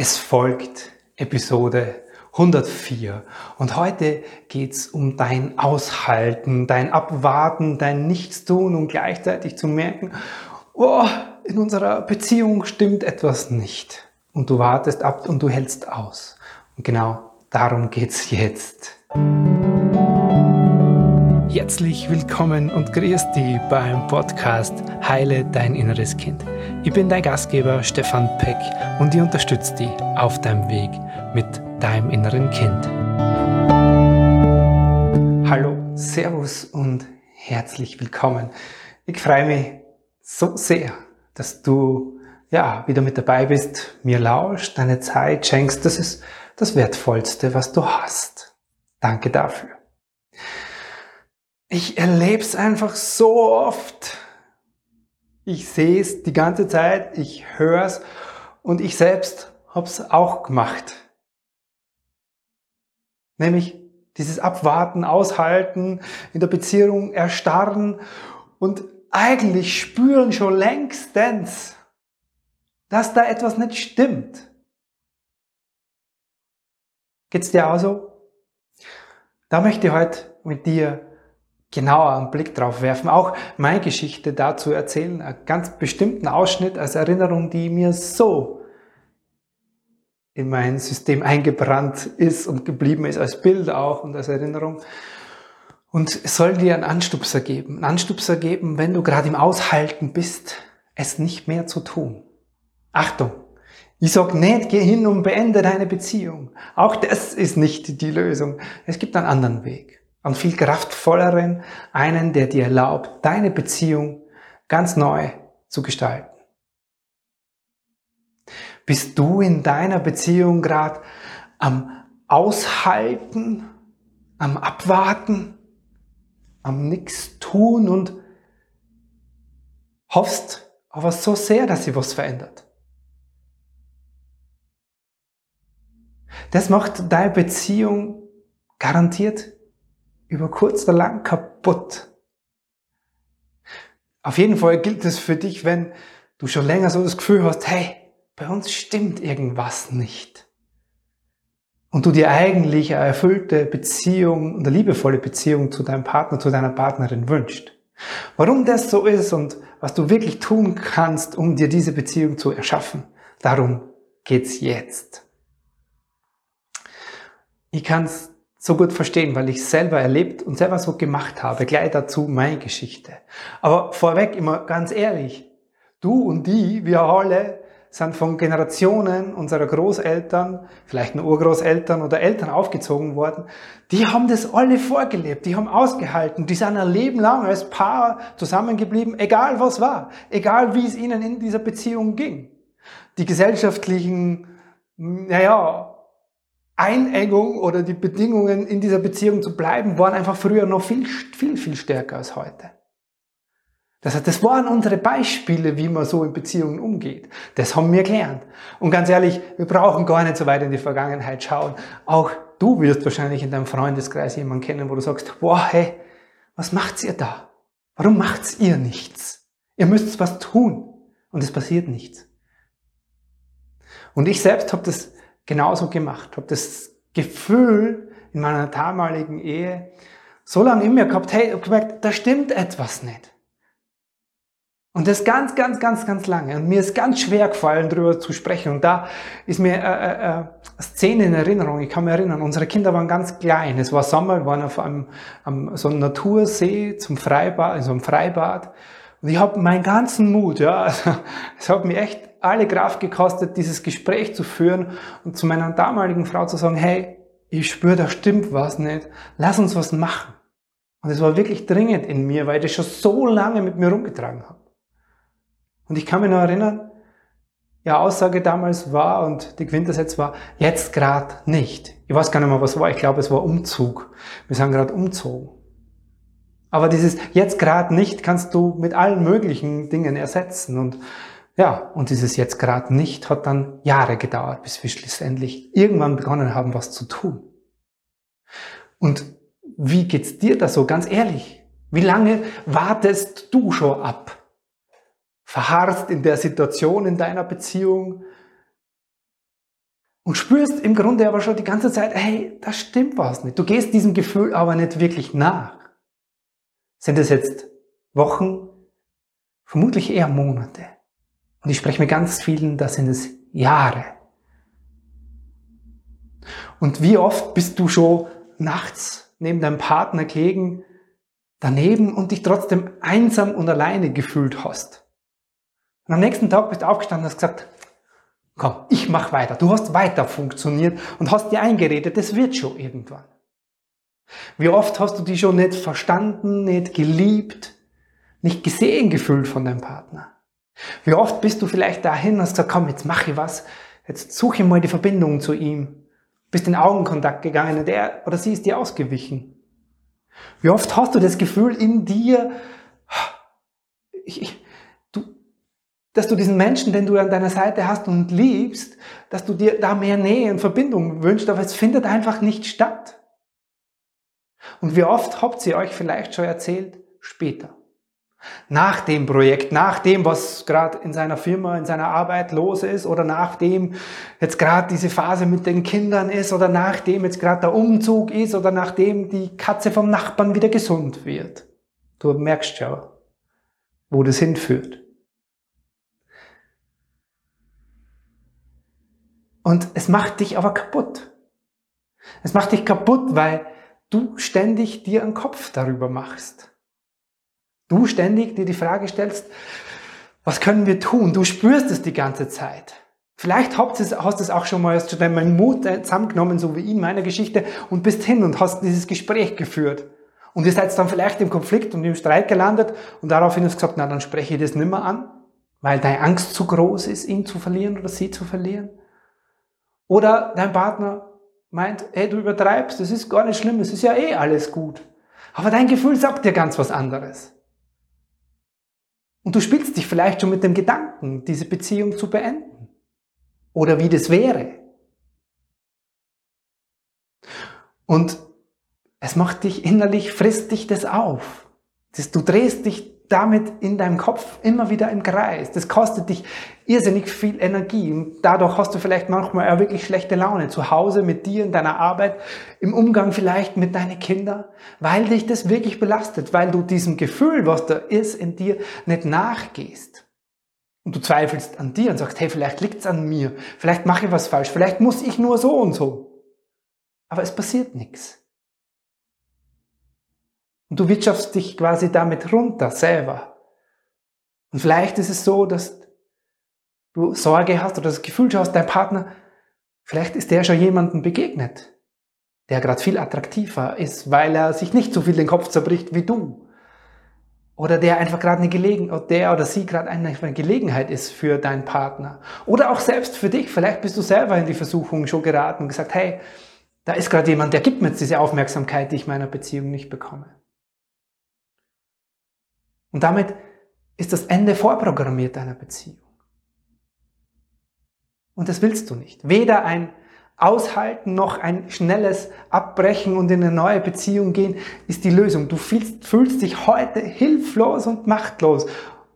Es folgt Episode 104 und heute geht's um dein Aushalten, dein Abwarten, dein Nichtstun und gleichzeitig zu merken, oh, in unserer Beziehung stimmt etwas nicht. Und du wartest ab und du hältst aus. Und genau darum geht's jetzt. Herzlich willkommen und grüß dich beim Podcast Heile dein inneres Kind. Ich bin dein Gastgeber Stefan Peck und ich unterstütze dich auf deinem Weg mit deinem inneren Kind. Hallo, Servus und herzlich willkommen. Ich freue mich so sehr, dass du ja wieder mit dabei bist, mir lauscht, deine Zeit schenkst. Das ist das Wertvollste, was du hast. Danke dafür. Ich erlebe es einfach so oft. Ich sehe es die ganze Zeit, ich höre es und ich selbst habe es auch gemacht. Nämlich dieses Abwarten, Aushalten, in der Beziehung erstarren und eigentlich spüren schon längstens, dass da etwas nicht stimmt. Geht's dir auch so? Da möchte ich heute mit dir genauer einen Blick drauf werfen, auch meine Geschichte dazu erzählen, einen ganz bestimmten Ausschnitt als Erinnerung, die mir so in mein System eingebrannt ist und geblieben ist, als Bild auch und als Erinnerung. Und es soll dir einen Anstupser geben, einen Anstupser geben, wenn du gerade im Aushalten bist, es nicht mehr zu tun. Achtung! Ich sag nicht, geh hin und beende deine Beziehung. Auch das ist nicht die Lösung. Es gibt einen anderen Weg einen viel kraftvolleren, einen, der dir erlaubt, deine Beziehung ganz neu zu gestalten. Bist du in deiner Beziehung gerade am Aushalten, am Abwarten, am Nix tun und hoffst aber so sehr, dass sie was verändert? Das macht deine Beziehung garantiert über kurz oder lang kaputt. Auf jeden Fall gilt es für dich, wenn du schon länger so das Gefühl hast, hey, bei uns stimmt irgendwas nicht. Und du dir eigentlich eine erfüllte Beziehung, eine liebevolle Beziehung zu deinem Partner, zu deiner Partnerin wünscht. Warum das so ist und was du wirklich tun kannst, um dir diese Beziehung zu erschaffen, darum geht's jetzt. Ich kann's so gut verstehen, weil ich selber erlebt und selber so gemacht habe. Gleich dazu meine Geschichte. Aber vorweg immer ganz ehrlich, du und die, wir alle, sind von Generationen unserer Großeltern, vielleicht nur Urgroßeltern oder Eltern aufgezogen worden. Die haben das alle vorgelebt, die haben ausgehalten, die sind ein Leben lang als Paar zusammengeblieben, egal was war, egal wie es ihnen in dieser Beziehung ging. Die gesellschaftlichen, naja, Einengung oder die Bedingungen in dieser Beziehung zu bleiben, waren einfach früher noch viel, viel, viel stärker als heute. Das, heißt, das waren unsere Beispiele, wie man so in Beziehungen umgeht. Das haben wir gelernt. Und ganz ehrlich, wir brauchen gar nicht so weit in die Vergangenheit schauen. Auch du wirst wahrscheinlich in deinem Freundeskreis jemanden kennen, wo du sagst, boah, hey, was macht's ihr da? Warum macht's ihr nichts? Ihr müsst was tun. Und es passiert nichts. Und ich selbst habe das genauso gemacht. Habe das Gefühl in meiner damaligen Ehe so lange in mir gehabt, hey, hab gemerkt, da stimmt etwas nicht. Und das ganz, ganz, ganz, ganz lange. Und mir ist ganz schwer gefallen, darüber zu sprechen. Und da ist mir äh, äh, äh, eine Szene in Erinnerung. Ich kann mich erinnern, unsere Kinder waren ganz klein. Es war Sommer, wir waren auf einem, einem, so einem Natursee zum Freibad, in so einem Freibad. Und ich habe meinen ganzen Mut, ja, also, es hat mich echt alle Kraft gekostet, dieses Gespräch zu führen und zu meiner damaligen Frau zu sagen, hey, ich spüre, da stimmt was nicht, lass uns was machen. Und es war wirklich dringend in mir, weil ich das schon so lange mit mir rumgetragen habe. Und ich kann mich noch erinnern, ja, Aussage damals war und die Quintessenz war, jetzt gerade nicht. Ich weiß gar nicht mehr, was war. Ich glaube, es war Umzug. Wir sind gerade umzogen. Aber dieses jetzt gerade nicht kannst du mit allen möglichen Dingen ersetzen. Und ja, und dieses jetzt gerade nicht hat dann Jahre gedauert, bis wir schlussendlich irgendwann begonnen haben, was zu tun. Und wie geht's dir da so, ganz ehrlich? Wie lange wartest du schon ab? Verharrst in der Situation in deiner Beziehung? und spürst im Grunde aber schon die ganze Zeit, hey, das stimmt was nicht. Du gehst diesem Gefühl aber nicht wirklich nach. Sind es jetzt Wochen? Vermutlich eher Monate. Und ich spreche mit ganz vielen, das sind es Jahre. Und wie oft bist du schon nachts neben deinem Partner gelegen, daneben und dich trotzdem einsam und alleine gefühlt hast? Und am nächsten Tag bist du aufgestanden und hast gesagt, Komm, ich mach weiter. Du hast weiter funktioniert und hast dir eingeredet, das wird schon irgendwann. Wie oft hast du dich schon nicht verstanden, nicht geliebt, nicht gesehen gefühlt von deinem Partner? Wie oft bist du vielleicht dahin und hast gesagt, komm, jetzt mache ich was, jetzt suche ich mal die Verbindung zu ihm, bist in Augenkontakt gegangen und er oder sie ist dir ausgewichen. Wie oft hast du das Gefühl in dir, ich, dass du diesen Menschen, den du an deiner Seite hast und liebst, dass du dir da mehr Nähe und Verbindung wünschst, aber es findet einfach nicht statt. Und wie oft habt ihr euch vielleicht schon erzählt? Später. Nach dem Projekt, nach dem, was gerade in seiner Firma, in seiner Arbeit los ist, oder nachdem jetzt gerade diese Phase mit den Kindern ist, oder nachdem jetzt gerade der Umzug ist, oder nachdem die Katze vom Nachbarn wieder gesund wird. Du merkst schon, wo das hinführt. Und es macht dich aber kaputt. Es macht dich kaputt, weil du ständig dir einen Kopf darüber machst. Du ständig dir die Frage stellst, was können wir tun? Du spürst es die ganze Zeit. Vielleicht hast du es auch schon mal, hast du deinen Mut zusammengenommen, so wie in meiner Geschichte, und bist hin und hast dieses Gespräch geführt. Und ihr seid dann vielleicht im Konflikt und im Streit gelandet und daraufhin hast du gesagt, na, dann spreche ich das nimmer an, weil deine Angst zu groß ist, ihn zu verlieren oder sie zu verlieren. Oder dein Partner meint, hey, du übertreibst, das ist gar nicht schlimm, es ist ja eh alles gut. Aber dein Gefühl sagt dir ganz was anderes. Und du spielst dich vielleicht schon mit dem Gedanken, diese Beziehung zu beenden. Oder wie das wäre. Und es macht dich innerlich, frisst dich das auf. du drehst dich damit in deinem Kopf immer wieder im Kreis. Das kostet dich irrsinnig viel Energie dadurch hast du vielleicht manchmal auch wirklich schlechte Laune zu Hause mit dir in deiner Arbeit, im Umgang vielleicht mit deinen Kindern, weil dich das wirklich belastet, weil du diesem Gefühl, was da ist in dir, nicht nachgehst. Und du zweifelst an dir und sagst, hey, vielleicht liegt's an mir, vielleicht mache ich was falsch, vielleicht muss ich nur so und so. Aber es passiert nichts. Und du wirtschaftst dich quasi damit runter selber. Und vielleicht ist es so, dass du Sorge hast oder das Gefühl hast, dein Partner, vielleicht ist der schon jemandem begegnet, der gerade viel attraktiver ist, weil er sich nicht so viel den Kopf zerbricht wie du. Oder der einfach gerade eine Gelegenheit, der oder sie gerade eine Gelegenheit ist für deinen Partner. Oder auch selbst für dich. Vielleicht bist du selber in die Versuchung schon geraten und gesagt, hey, da ist gerade jemand, der gibt mir jetzt diese Aufmerksamkeit, die ich meiner Beziehung nicht bekomme. Und damit ist das Ende vorprogrammiert deiner Beziehung. Und das willst du nicht. Weder ein Aushalten noch ein schnelles Abbrechen und in eine neue Beziehung gehen ist die Lösung. Du fühlst, fühlst dich heute hilflos und machtlos.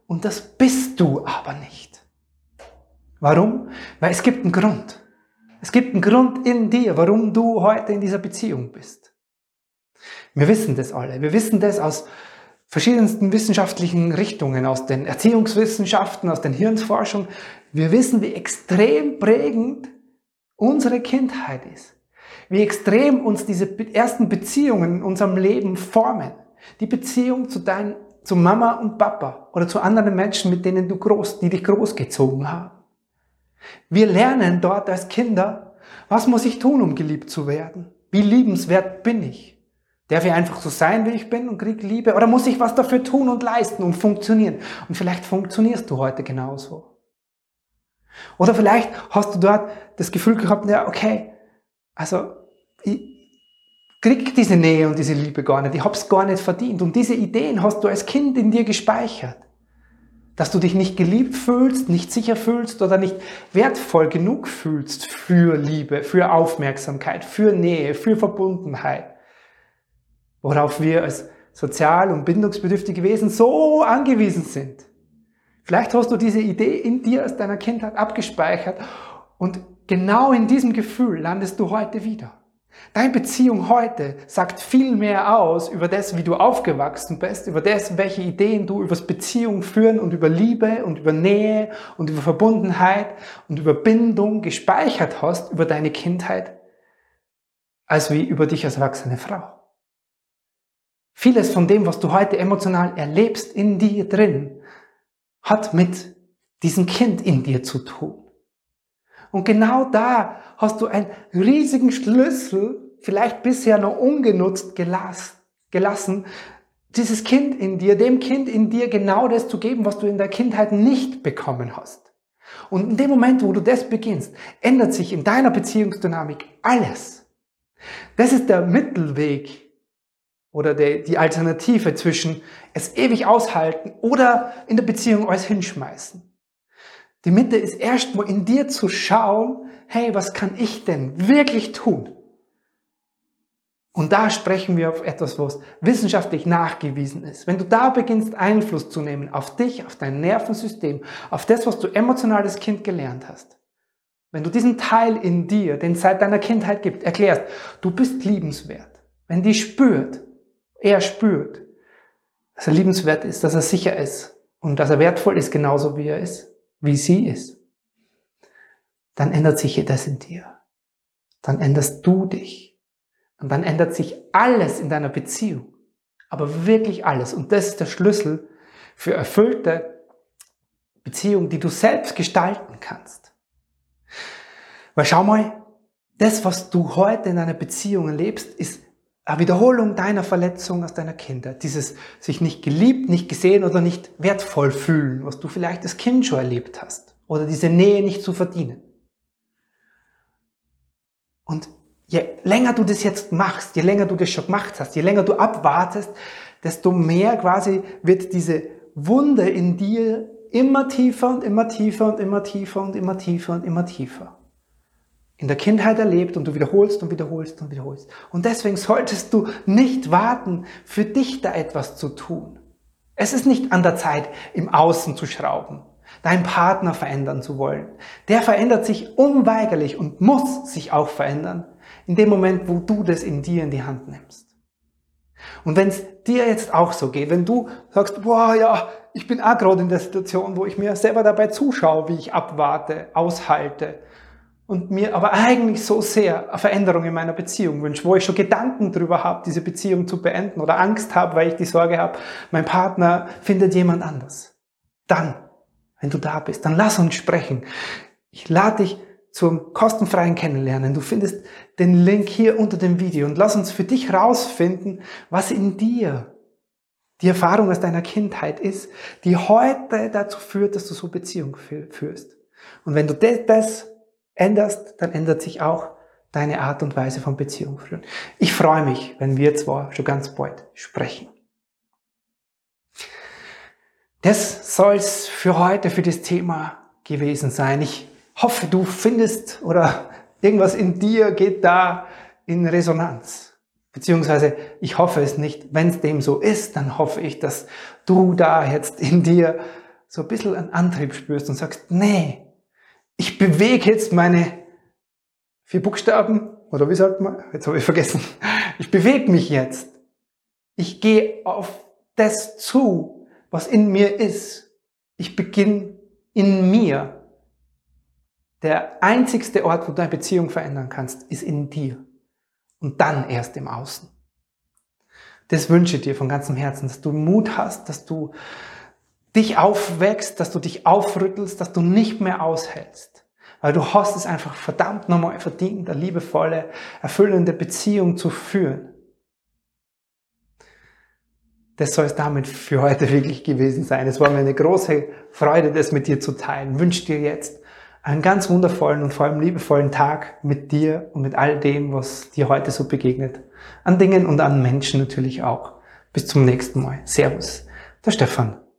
Und das bist du aber nicht. Warum? Weil es gibt einen Grund. Es gibt einen Grund in dir, warum du heute in dieser Beziehung bist. Wir wissen das alle. Wir wissen das aus verschiedensten wissenschaftlichen Richtungen, aus den Erziehungswissenschaften, aus den Hirnforschungen. Wir wissen, wie extrem prägend unsere Kindheit ist. Wie extrem uns diese ersten Beziehungen in unserem Leben formen. Die Beziehung zu deinen, zu Mama und Papa oder zu anderen Menschen, mit denen du groß, die dich großgezogen haben. Wir lernen dort als Kinder, was muss ich tun, um geliebt zu werden? Wie liebenswert bin ich? Darf ich einfach so sein, wie ich bin und krieg Liebe? Oder muss ich was dafür tun und leisten und funktionieren? Und vielleicht funktionierst du heute genauso. Oder vielleicht hast du dort das Gefühl gehabt, ja, okay, also ich krieg diese Nähe und diese Liebe gar nicht, ich hab's gar nicht verdient. Und diese Ideen hast du als Kind in dir gespeichert. Dass du dich nicht geliebt fühlst, nicht sicher fühlst oder nicht wertvoll genug fühlst für Liebe, für Aufmerksamkeit, für Nähe, für Verbundenheit worauf wir als sozial- und bindungsbedürftige Wesen so angewiesen sind. Vielleicht hast du diese Idee in dir aus deiner Kindheit abgespeichert und genau in diesem Gefühl landest du heute wieder. Deine Beziehung heute sagt viel mehr aus über das, wie du aufgewachsen bist, über das, welche Ideen du über Beziehung führen und über Liebe und über Nähe und über Verbundenheit und über Bindung gespeichert hast über deine Kindheit, als wie über dich als erwachsene Frau. Vieles von dem, was du heute emotional erlebst in dir drin, hat mit diesem Kind in dir zu tun. Und genau da hast du einen riesigen Schlüssel, vielleicht bisher noch ungenutzt gelassen, dieses Kind in dir, dem Kind in dir genau das zu geben, was du in der Kindheit nicht bekommen hast. Und in dem Moment, wo du das beginnst, ändert sich in deiner Beziehungsdynamik alles. Das ist der Mittelweg oder die Alternative zwischen es ewig aushalten oder in der Beziehung alles hinschmeißen. Die Mitte ist erstmal in dir zu schauen, hey, was kann ich denn wirklich tun? Und da sprechen wir auf etwas, was wissenschaftlich nachgewiesen ist. Wenn du da beginnst, Einfluss zu nehmen auf dich, auf dein Nervensystem, auf das, was du emotional als Kind gelernt hast. Wenn du diesen Teil in dir, den es seit deiner Kindheit gibt, erklärst, du bist liebenswert. Wenn die spürt, er spürt, dass er liebenswert ist, dass er sicher ist und dass er wertvoll ist, genauso wie er ist, wie sie ist, dann ändert sich das in dir. Dann änderst du dich. Und dann ändert sich alles in deiner Beziehung. Aber wirklich alles. Und das ist der Schlüssel für erfüllte Beziehung, die du selbst gestalten kannst. Weil schau mal, das, was du heute in deiner Beziehung erlebst, ist Wiederholung deiner Verletzung aus deiner Kindheit. Dieses sich nicht geliebt, nicht gesehen oder nicht wertvoll fühlen, was du vielleicht als Kind schon erlebt hast. Oder diese Nähe nicht zu verdienen. Und je länger du das jetzt machst, je länger du das schon gemacht hast, je länger du abwartest, desto mehr quasi wird diese Wunde in dir immer tiefer und immer tiefer und immer tiefer und immer tiefer und immer tiefer in der Kindheit erlebt und du wiederholst und wiederholst und wiederholst. Und deswegen solltest du nicht warten, für dich da etwas zu tun. Es ist nicht an der Zeit, im Außen zu schrauben, deinen Partner verändern zu wollen. Der verändert sich unweigerlich und muss sich auch verändern, in dem Moment, wo du das in dir in die Hand nimmst. Und wenn es dir jetzt auch so geht, wenn du sagst, boah, ja, ich bin auch gerade in der Situation, wo ich mir selber dabei zuschaue, wie ich abwarte, aushalte, und mir aber eigentlich so sehr eine Veränderung in meiner Beziehung wünsche, wo ich schon Gedanken darüber habe, diese Beziehung zu beenden oder Angst habe, weil ich die Sorge habe, mein Partner findet jemand anders. Dann, wenn du da bist, dann lass uns sprechen. Ich lade dich zum kostenfreien Kennenlernen. Du findest den Link hier unter dem Video und lass uns für dich rausfinden, was in dir die Erfahrung aus deiner Kindheit ist, die heute dazu führt, dass du so Beziehung führst. Und wenn du das änderst, dann ändert sich auch deine Art und Weise von Beziehung führen. Ich freue mich, wenn wir zwar schon ganz bald sprechen. Das soll's für heute, für das Thema gewesen sein. Ich hoffe, du findest oder irgendwas in dir geht da in Resonanz. Beziehungsweise ich hoffe es nicht. Wenn es dem so ist, dann hoffe ich, dass du da jetzt in dir so ein bisschen einen Antrieb spürst und sagst, nee, ich bewege jetzt meine vier Buchstaben, oder wie sagt man? Jetzt habe ich vergessen. Ich bewege mich jetzt. Ich gehe auf das zu, was in mir ist. Ich beginne in mir. Der einzigste Ort, wo du deine Beziehung verändern kannst, ist in dir. Und dann erst im Außen. Das wünsche ich dir von ganzem Herzen, dass du Mut hast, dass du dich aufwächst, dass du dich aufrüttelst, dass du nicht mehr aushältst. Weil du hast es einfach verdammt nochmal verdient, eine liebevolle, erfüllende Beziehung zu führen. Das soll es damit für heute wirklich gewesen sein. Es war mir eine große Freude, das mit dir zu teilen. Ich wünsche dir jetzt einen ganz wundervollen und vor allem liebevollen Tag mit dir und mit all dem, was dir heute so begegnet. An Dingen und an Menschen natürlich auch. Bis zum nächsten Mal. Servus. Der Stefan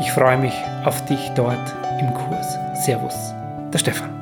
Ich freue mich auf dich dort im Kurs. Servus, der Stefan.